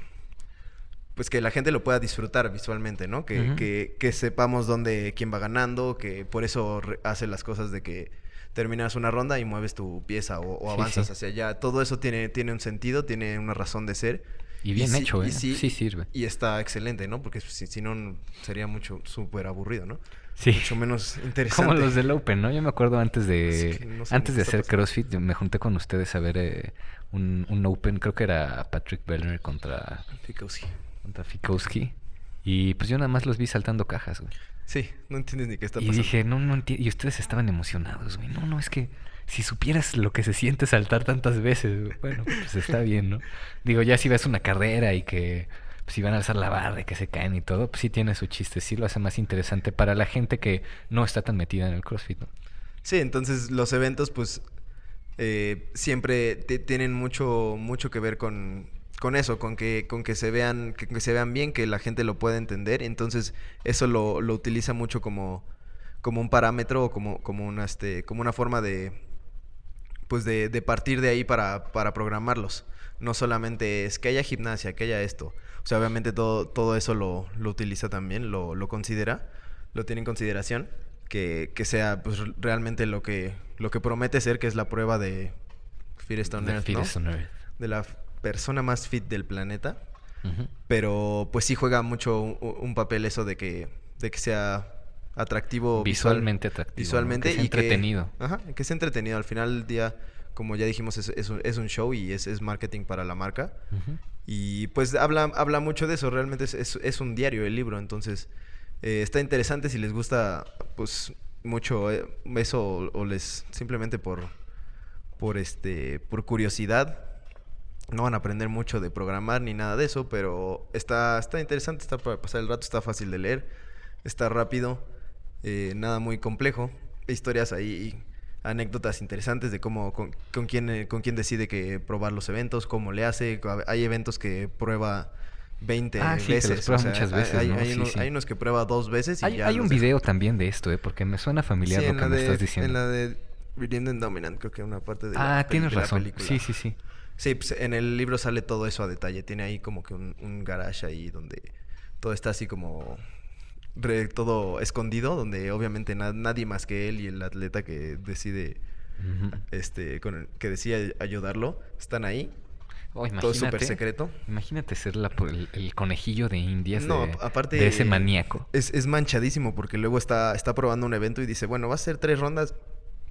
pues que la gente lo pueda disfrutar visualmente, ¿no? Que, que, que sepamos dónde, quién va ganando, que por eso hace las cosas de que terminas una ronda y mueves tu pieza o, avanzas
sí.
hacia allá. Todo eso tiene, tiene un sentido, tiene una razón de ser.
Y bien hecho,
y
¿eh?
sí-
Sí sirve.
Y está excelente, ¿no? Porque si, si no, sería mucho, súper aburrido, ¿no?
Sí.
Mucho menos interesante.
Como los del Open, ¿no? Yo me acuerdo antes de...
No sé
antes de hacer
pasando.
CrossFit, me junté con ustedes a ver eh, un, un Open, creo que era Patrick Bellner contra,
Fikowski.
contra Fikowski. Y pues yo nada más los vi saltando cajas, güey.
Sí, no entiendes ni qué está
Y
pasando.
dije, no, no entiendo. Y ustedes estaban emocionados, güey. No, no, es que si supieras lo que se siente saltar tantas veces, güey, bueno, pues está bien, ¿no? Digo, ya si ves una carrera y que pues, si van a alzar la barra y que se caen y todo, pues sí tiene su chiste, sí lo hace más interesante para la gente que no está tan metida en el CrossFit, ¿no?
Sí, entonces los eventos, pues, eh, siempre tienen mucho, mucho que ver con, con eso, con que, con que se vean, que, que se vean bien, que la gente lo pueda entender. Entonces, eso lo, lo utiliza mucho como, como un parámetro o como, como una, este, como una forma de, pues de, de partir de ahí para, para programarlos. No solamente es que haya gimnasia, que haya esto. O sea, obviamente todo, todo eso lo, lo utiliza también, lo, lo considera, lo tiene en consideración. Que, que sea pues, realmente lo que, lo que promete ser, que es la prueba de Fittest on
The
Earth, ¿no?
earth.
De la persona más fit del planeta. Pero pues sí juega mucho un, un papel eso de que, de que sea atractivo visual-
Visualmente
visualmente
Que
y
entretenido.
Que, ajá, que sea entretenido. Al final del día, como ya dijimos, es, es un, es un show y es, es marketing para la marca. Y pues habla, habla mucho de eso. Realmente es, es- es un diario el libro. Entonces eh, está interesante si les gusta pues mucho eh, eso o, o les simplemente por, por, este, por curiosidad. No van a aprender mucho de programar ni nada de eso, pero está, está interesante, está para pasar el rato, está fácil de leer, está rápido, eh, nada muy complejo. Historias ahí anécdotas interesantes de cómo, con, con quién, eh, con quién decide que probar los eventos, cómo le hace. Hay eventos que prueba 20
Ah, sí, que los
veces. o sea,
muchas
hay-
veces,
Hay,
¿no?
hay
Sí,
unos,
sí.
hay unos que prueba dos veces y
Hay,
ya
hay un video también de esto, ¿eh? Porque me suena familiar lo que
la,
me estás diciendo.
en la de Redeemed and Dominant, creo que una parte de la
ah,
peli-
tienes
la
razón.
película.
Sí, sí, sí.
Sí, pues en el libro sale todo eso a detalle. Tiene ahí como que un, un garage ahí donde todo está así como re- todo escondido, donde obviamente na- nadie más que él y el atleta que decide este con el- que decide ayudarlo están ahí.
Oh,
Todo súper secreto.
Imagínate ser la, el, el conejillo de indias
No,
de,
aparte
de ese maníaco.
Es, es manchadísimo porque luego está, está probando un evento y dice, bueno, va a ser tres rondas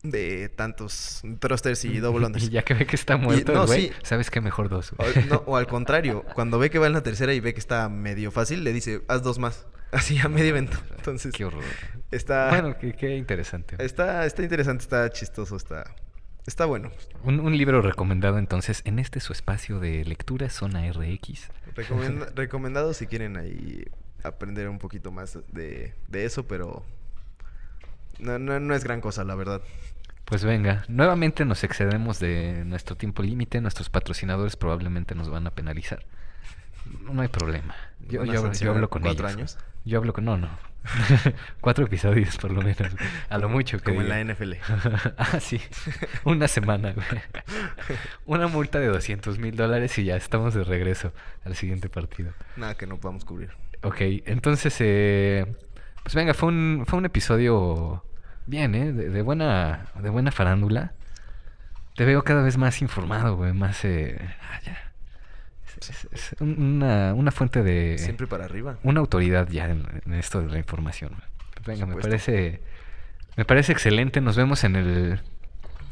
de tantos thrusters y double unders.
Y ya que ve que está muerto,
no,
güey,
sí.
sabes que mejor dos.
O, no, o al contrario, cuando ve que va en la tercera y ve que está medio fácil, le dice, haz dos más. Así a medio evento. Entonces,
Qué horror.
está,
Bueno, qué, qué interesante.
está, está interesante, está chistoso, está, está bueno.
Un, un libro recomendado entonces en este su espacio de lectura Zona RX.
Recomenda- recomendado si quieren ahí aprender un poquito más de, de eso, pero no, no, no es gran cosa, la verdad.
Pues venga, nuevamente nos excedemos de nuestro tiempo límite, nuestros patrocinadores probablemente nos van a penalizar. No hay problema. Yo,
¿Van a
yo, hablo- yo
sancionar
hablo con
cuatro
ellos.
años?
Yo hablo con... No, no. Cuatro episodios por lo menos. A lo mucho que
Como en la NFL.
ah, sí. Una semana, güey. Una multa de 200 mil dólares y ya estamos de regreso al siguiente partido.
Nada que no podamos cubrir.
Ok, entonces, eh, pues venga, fue un, fue un episodio bien, ¿eh? De, de buena, de buena farándula. Te veo cada vez más informado, güey, más... Eh, ah, ya. Es, es- es un- una, una fuente de...
Siempre para arriba.
Una autoridad ya en, en esto de la información. Pues venga, me parece... Me parece excelente. Nos vemos en el,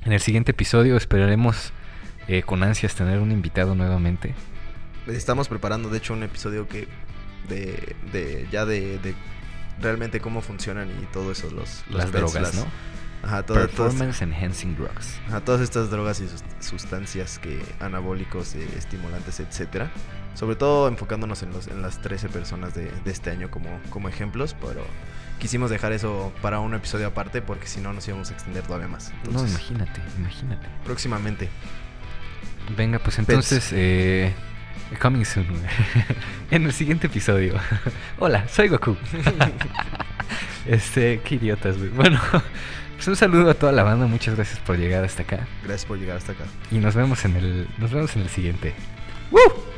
en el siguiente episodio. Esperaremos eh, con ansias tener un invitado nuevamente.
Estamos preparando, de hecho, un episodio que de, de ya de, de realmente cómo funcionan y todo eso, los, los
las drogas,
las-
¿no?
Ajá, todas, todas,
Performance Enhancing Drugs.
ajá, todas estas drogas y sus- sustancias que anabólicos, eh, estimulantes, etcétera. Sobre todo enfocándonos en, los, en las 13 personas de, de este año como, como ejemplos, pero quisimos dejar eso para un episodio aparte porque si no nos íbamos a extender todavía más.
No, imagínate, imagínate.
próximamente.
Venga, pues entonces, eh, coming soon, en el siguiente episodio. Hola, soy Goku. este, qué idiotas, güey. Bueno, pues un saludo a toda la banda, muchas gracias por llegar hasta acá.
Gracias por llegar hasta acá.
Y nos vemos en el, nos vemos en el siguiente. ¡Woo!